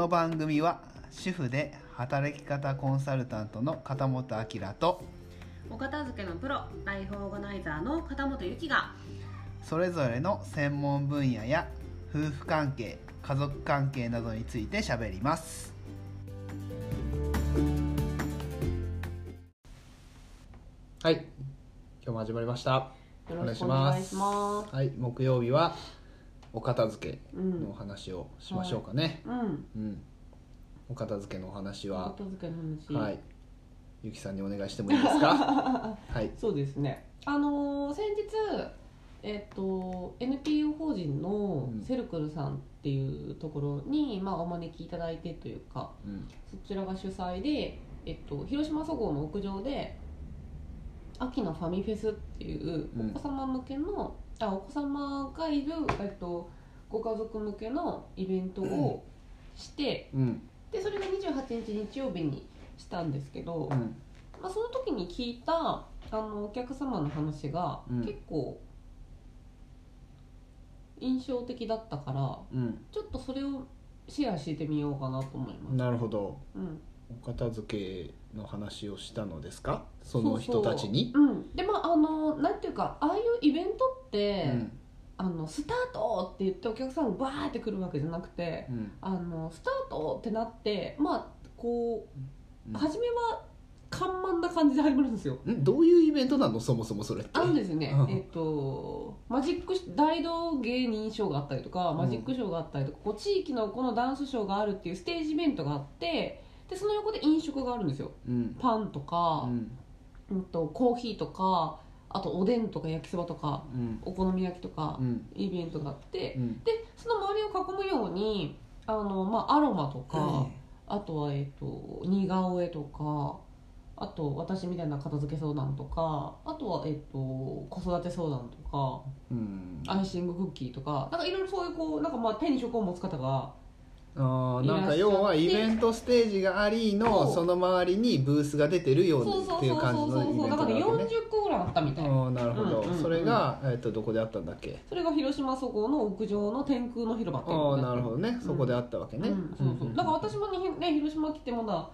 の番組は主婦で働き方コンサルタントの片本明とお片付けのプロライフオーガナイザーの片本由紀がそれぞれの専門分野や夫婦関係家族関係などについてしゃべります。はい今日も始まりました。よろしくお願いします。はい木曜日はお片付けうん。のお話をしましょうかね、うん。うん。お片付けのお話おは片付けの話。はい。ゆきさんにお願いしてもいいですか？はい。そうですね。あのー先日えっと NPO 法人のうん。セルクルさんっていうところに、まあ、お招きいただいてというかうん。そちらが主催で、えっと、広島そごうの屋上で秋のファミフェスっていううん。お子様向けの、あお子様がいる、えっと、ご家族向けのイベントをして、うん。でそれが28日日曜日にしたんですけど、うん。まあ、その時に聞いたあのお客様の話がうん。結構印象的だったからうん。ちょっとそれをシェアしてみようかなと思います。なるほど。うん。お片付けの話をしたのですか？その人たちに？そうそううん、でまああのなんていうかああいうイベントって、うん。あのスタートって言ってお客さんがバーって来るわけじゃなくてうん。あのスタートってなってまあこう、うん。初めは緩慢な感じで始まるんですよ。ん。どういうイベントなの？そもそもそれって。あのですね、うん。えっとマジック大道芸人ショーがあったりとかマジックショーがあったりとか、こう地域のこのダンスショーがあるっていうステージイベントがあってでその横で飲食があるんですよ。うん。パンとか、うん。うんとコーヒーとかあとおでんとか焼きそばとかうん。お好み焼きとかうん。イベントがあってうん。でその周りを囲むようにあの、まあ、アロマとか、あとは、えっと似顔絵とかあと私みたいな片付け相談とかあとは、えっと子育て相談とかうん。アイシングクッキーとかなんかいろいろそういうこうなんかまあ手に職を持つ方があーなんか要はイベントステージがありのその周りにブースが出てるようそうそうっていう感じのイベントだからなわけね40個ぐらいあったみたいな。ああなるほど、うんうんうん。それが、えっとどこであったんだっけ？それが広島そこの屋上の天空の広場っていうああなるほどね、そこであったわけね、うん。そうそう。だから私もねね広島来てまだ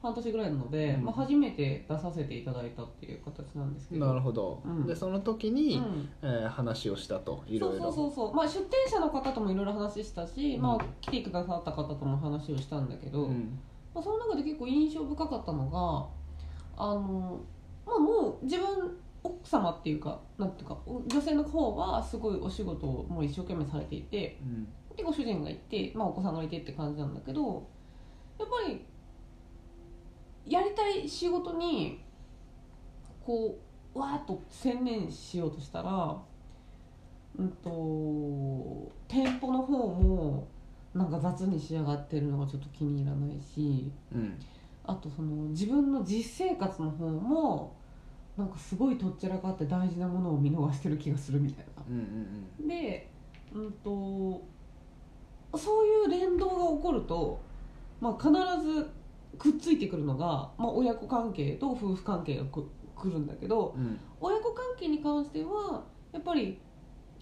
半年ぐらいなので、うん。まあ、初めて出させていただいたっていう形なんですけど。なるほど、うん。でその時に、うん。えー話をしたといろいろ。そうそうそうそう。まあ出店者の方ともいろいろ話したし、うん。まあ来てくださった方とも話をしたんだけど、うん。まあ、その中で結構印象深かったのがあのまあもう自分奥様っていうかなんていうか女性の方はすごいお仕事をもう一生懸命されていてうん。でご主人がいて、まあ、お子さんがいてって感じなんだけどやっぱりやりたい仕事にこうわーっと専念しようとしたら、うん、と店舗の方もなんか雑に仕上がってるのがちょっと気に入らないしうんあとその自分の実生活の方もなんかすごいとっちらかって大事なものを見逃してる気がするみたいな。うんうんで、うん、とそういう連動が起こると、まあ、必ずくっついてくるのが、まあ、親子関係と夫婦関係がくくるんだけどうん。うん親子関係に関してはやっぱり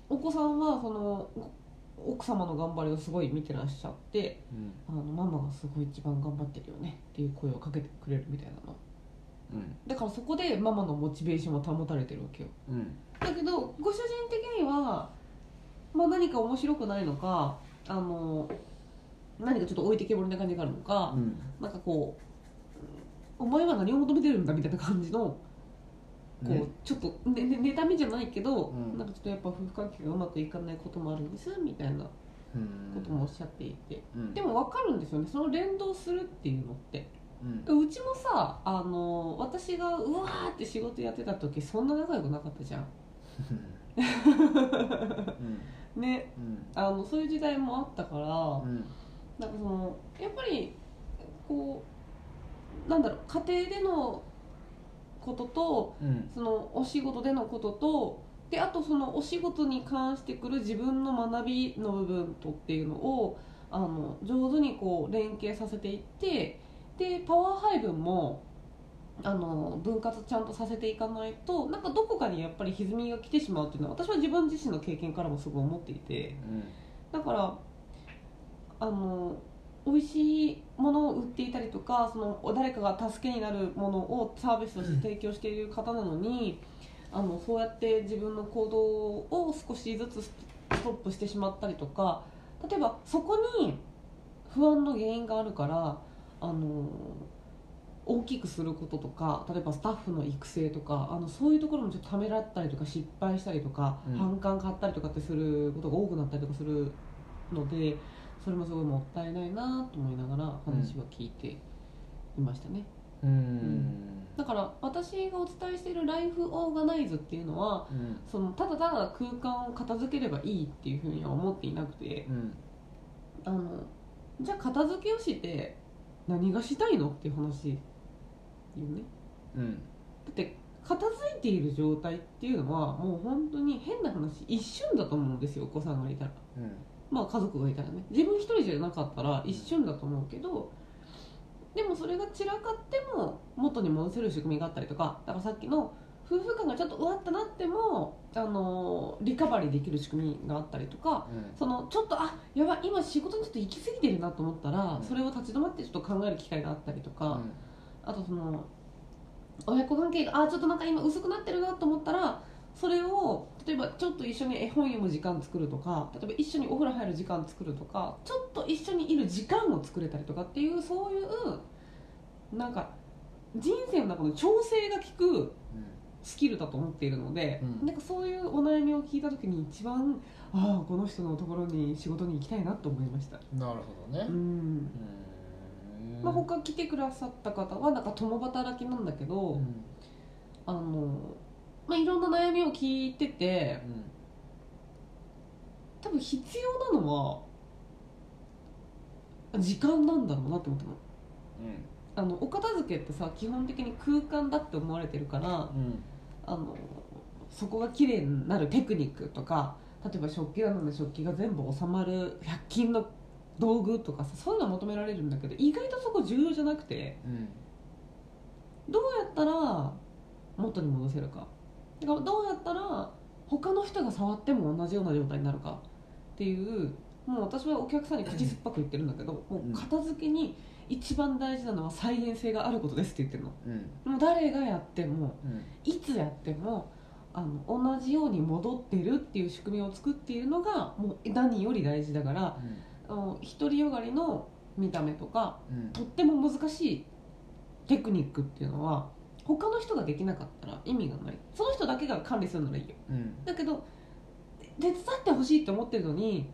お子さんはそのご奥様の頑張りをすごい見てらっしゃってあのママがすごい一番頑張ってるよねっていう声をかけてくれるみたいなの。うん。だからそこでママのモチベーションは保たれてるわけよ。うん。だけどご主人的には、まあ、何か面白くないのかあの何かちょっと置いてけぼりな感じがあるのか、うん。なんかこうお前は何を求めてるんだみたいな感じのこう、ね。ちょっとねね妬みじゃないけど、うん。なんかちょっとやっぱ夫婦関係がうまくいかないこともあるんですみたいなこうん。ともおっしゃっていて、うん。でも分かるんですよねその連動するっていうのって。うん。うちもさあの私がうわーって仕事やってた時そんな仲良くなかったじゃん。ね。うん。あのそういう時代もあったから、うんなんかそのやっぱりこうなんだろう家庭でのこととうんそのお仕事でのこととであとそのお仕事に関してくる自分の学びの部分とっていうのをあの上手にこう連携させていってでパワー配分もあの分割ちゃんとさせていかないとなんかどこかにやっぱり歪みが来てしまうっていうのは私は自分自身の経験からもすごい思っていて。だからあの美味しいものを売っていたりとかその誰かが助けになるものをサービスとして提供している方なのに、あのそうやって自分の行動を少しずつストップしてしまったりとか例えばそこに不安の原因があるからあの大きくすることとか例えばスタッフの育成とかあのそういうところもちょっとためらったりとか失敗したりとか、うん。反感買ったりとかってすることが多くなったりとかするのでそれもすごいもったいないなと思いながら話は聞いていましたね、うん。だから私がお伝えしているライフオーガナイズっていうのはうん。そのただただ空間を片付ければいいっていうふうには思っていなくてうん。あのじゃあ片付けをして何がしたいのっていう話よね。うん。だって片付いている状態っていうのはもう本当に変な話一瞬だと思うんですよお子さんがいたら。うんまあ家族がいたらね。自分一人じゃなかったら一瞬だと思うけどでもそれが散らかっても元に戻せる仕組みがあったりとかだからさっきの夫婦間がちょっとうわってなってもあのリカバリーできる仕組みがあったりとかそのちょっとあやばい今仕事にちょっと行き過ぎてるなと思ったら、うん。それを立ち止まってちょっと考える機会があったりとか、うん。あとその親子関係があちょっとなんか今薄くなってるなと思ったらそれを例えばちょっと一緒に絵本読む時間作るとか例えば一緒にお風呂入る時間作るとかちょっと一緒にいる時間を作れたりとかっていうそういうなんか人生の中の調整が効くスキルだと思っているので、うん。なんかそういうお悩みを聞いた時に一番ああこの人のところに仕事に行きたいなと思いました。なるほどね。うん。うん。まあ、他来てくださった方はなんか共働きなんだけど、うん。あのまあ、いろんな悩みを聞いてて多分必要なのは時間なんだろうなって思ったの。あのお片付けってさ基本的に空間だって思われてるからうん。あのそこが綺麗になるテクニックとか例えば食器棚の食器が全部収まる100均の道具とかさそういうのは求められるんだけど意外とそこ重要じゃなくてうん。どうやったら元に戻せるかだからどうやったら他の人が触っても同じような状態になるかっていうもう私はお客さんに口酸っぱく言ってるんだけどもう片付けに一番大事なのは再現性があることですって言ってるの。うん。もう誰がやってもうん。いつやってもあの同じように戻ってるっていう仕組みを作っているのがもう何より大事だからあの独りよがりの見た目とかうん。とっても難しいテクニックっていうのは他の人ができなかったら意味がない。その人だけが管理するならいいよ。うん。だけど手伝ってほしいって思ってるのに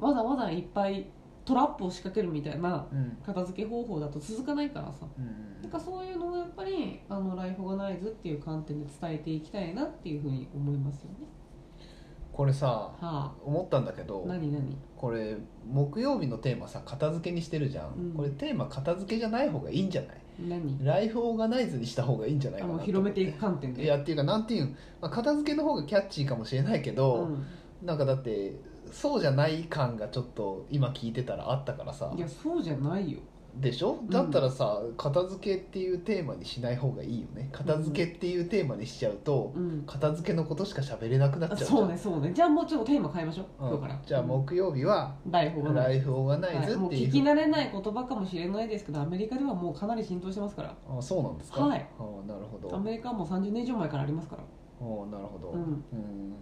わざわざいっぱいトラップを仕掛けるみたいなうん。片付け方法だと続かないからさ。うん。なんかそういうのをやっぱりあのライフオーガナイズっていう観点で伝えていきたいなっていうふうに思いますよね。これさはあ。思ったんだけど何何？これ木曜日のテーマさ片付けにしてるじゃん、うん。これテーマ片付けじゃない方がいいんじゃない？何？ライフオーガナイズにした方がいいんじゃないあかなとの広めていく観点で。いやっていうかなんていうん、まあ、片付けの方がキャッチーかもしれないけど、うん。なんかだってそうじゃない感がちょっと今聞いてたらあったからさ。いやそうじゃないよでしょ？ん。だったらさ、片付けっていうテーマにしない方がいいよね。片付けっていうテーマにしちゃうと、うん。片付けのことしか喋れなくなっちゃうそうねそうね。じゃあもうちょっとテーマ変えましょう、うん。今日から。じゃあ木曜日はライフオーガナイズライフオーガナイズはい。もうっていう,、聞き慣れない言葉かもしれないですけどアメリカではもうかなり浸透してますから。あそうなんですか？はい。あなるほど。アメリカはもう30年以上前からありますから。おなるほど、うん。うん。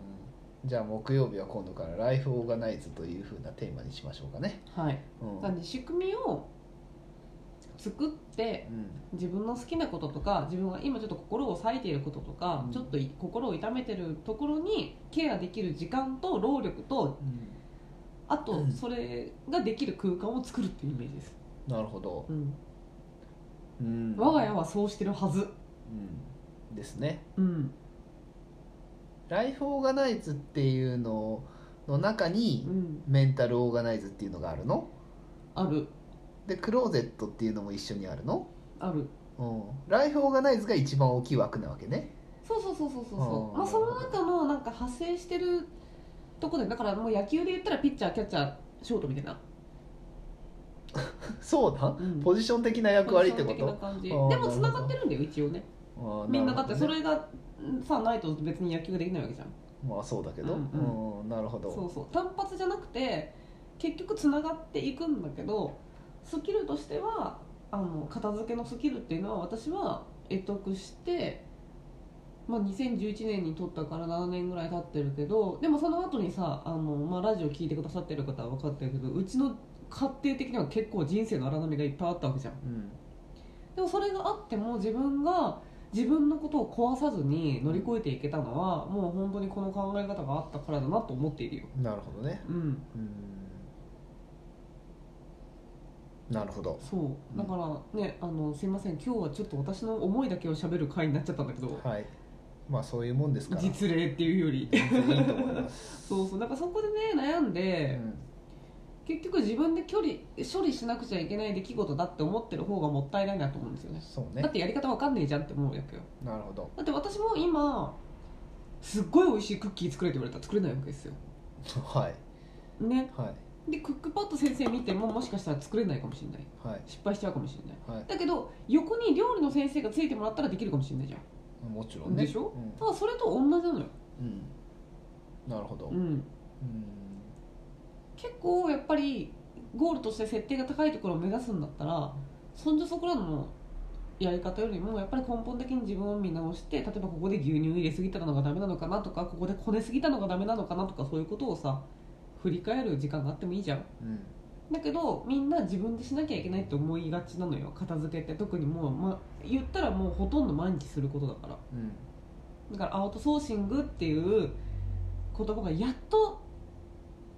じゃあ木曜日は今度からライフオーガナイズというふうなテーマにしましょうかね、はい。うん。なんで仕組みを作ってうん。自分の好きなこととか自分が今ちょっと心を割いていることとか、うん。ちょっとい心を痛めてるところにケアできる時間と労力とあとうん。それができる空間を作るっていうイメージです、なるほど、うん、うん。我が家はそうしてるはず。うん。ですね。うん。ライフオーガナイズっていうのの中にうん。メンタルオーガナイズっていうのがあるの？あるでクローゼットっていうのも一緒にあるの、ある。うん、ライフオーガナイズが一番大きい枠なわけね。そうそうそうそうそうそう。まあその中のなんか派生してるとこでだからもう野球で言ったらピッチャーキャッチャーショートみたいな、そうだ、うん。ポジション的な役割ってこポジション的とな感じ。あーでもつながってるんだよ一応ね。あーみんなだってそれがんさないと別に野球ができないわけじゃん。まあそうだけど、ううん。んなるほど。そうそう。単発じゃなくて結局つながっていくんだけどスキルとしてはあの片付けのスキルっていうのは私は得得して、まあ、2011年に取ったから7年ぐらい経ってるけどでもその後にさあの、まあ、ラジオ聞いてくださってる方は分かってるけどうちの家庭的には結構人生の荒波がいっぱいあったわけじゃん。うん。でもそれがあっても自分が自分のことを壊さずに乗り越えていけたのはもう本当にこの考え方があったからだなと思っているよ。なるほどね。うん。うんなるほど。そう。だからねあのすいません。今日はちょっと私の思いだけを喋る回になっちゃったんだけどはい。まあそういうもんですから。実例っていうより。全然いいと思います、そうそう。なんかそこでね悩んうで、ん。結局自分で距離処理しなくちゃいけない出来事だって思ってる方がもったいないなと思うんですよね。そうね。だってやり方わかんねえじゃんって思うわけよ。なるほど。だって私も今すっごい美味しいクッキー作れって言われたら作れないわけですよ。はい。ね。はいでクックパッド先生見てももしかしたら作れないかもしれない。はい。失敗しちゃうかもしれない。はい。だけど横に料理の先生がついてもらったらできるかもしれないじゃん。もちろんね。でしょ？うん。ただそれと同じなのよ、うん。なるほど、うん、うん。結構やっぱりゴールとして設定が高いところを目指すんだったらそんじょそこらのやり方よりもやっぱり根本的に自分を見直して例えばここで牛乳入れすぎたのがダメなのかなとかここでこねすぎたのがダメなのかなとかそういうことをさ振り返る時間があってもいいじゃん。うん。だけどみんな自分でしなきゃいけないって思いがちなのよ。片付けって特にもう、まあ、言ったらもうほとんど毎日することだから。うん。だからアウトソーシングっていう言葉がやっと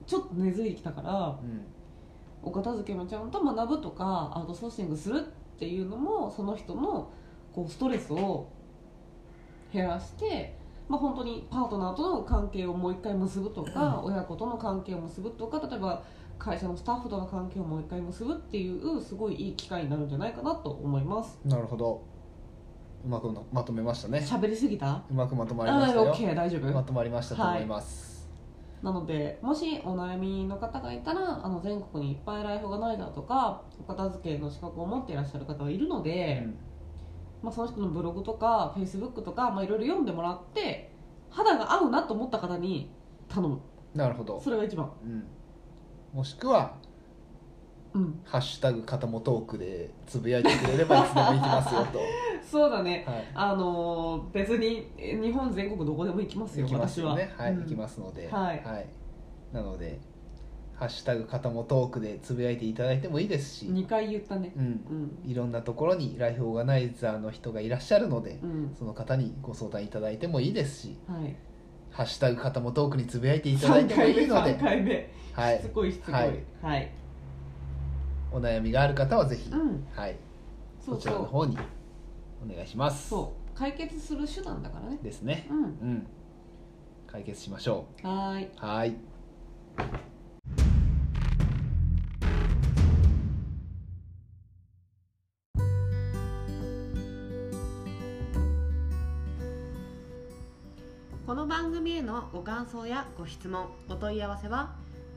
ちょっと根付いてきたからうん。お片付けもちゃんと学ぶとかアウトソーシングするっていうのもその人のこうストレスを減らして、まあ、本当にパートナーとの関係をもう一回結ぶとか、親子との関係を結ぶとか例えば会社のスタッフとの関係をもう一回結ぶっていうすごいいい機会になるんじゃないかなと思います。なるほど。うまくまとめましたね。喋りすぎた？うまくまとまりましたよ。OK 大丈夫。まとまりましたと思います、なのでもしお悩みの方がいたらあの全国にいっぱいライフがないだとかお片付けの資格を持っていらっしゃる方はいるので、まあ、その人のブログとかフェイスブックとか、まあ、いろいろ読んでもらって肌が合うなと思った方に頼む。なるほど、それが一番。うん、もしくはうん「ハッシュタグ肩もトーク」でつぶやいてくれればいつでも行きますよと、そうだね。はい、あのー別にえ日本全国どこでも行きますよ行きますよね。は。い、私はうん。行きますので、はい。なので「ハッシュタグ肩もトーク」でつぶやいていただいてもいいですし、2回言ったね。うん、うん。いろんなところにライフオーガナイザーの人がいらっしゃるので、うん。その方にご相談いただいてもいいですし。はい「ハッシュタグ肩もトーク」につぶやいていただいてもいいの3で、回目。はい。しつこいしつこい。ははい。い、お悩みがある方はぜひ、うん。はい、そうこちらそうの方にお願いします。そう。解決する手段だからね。ですね。うん。うん。解決しましょはーい。うはいこの番組へのご感想やご質問お問い合わせは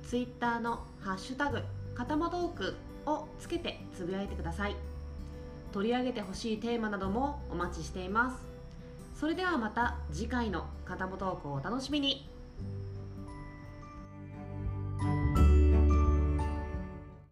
Twitter の「ハッシュタグかたまトーク」をつけてつぶやいてください。取り上げてほしいテーマなどもお待ちしています。それではまた次回の「かたまトーク」をお楽しみに。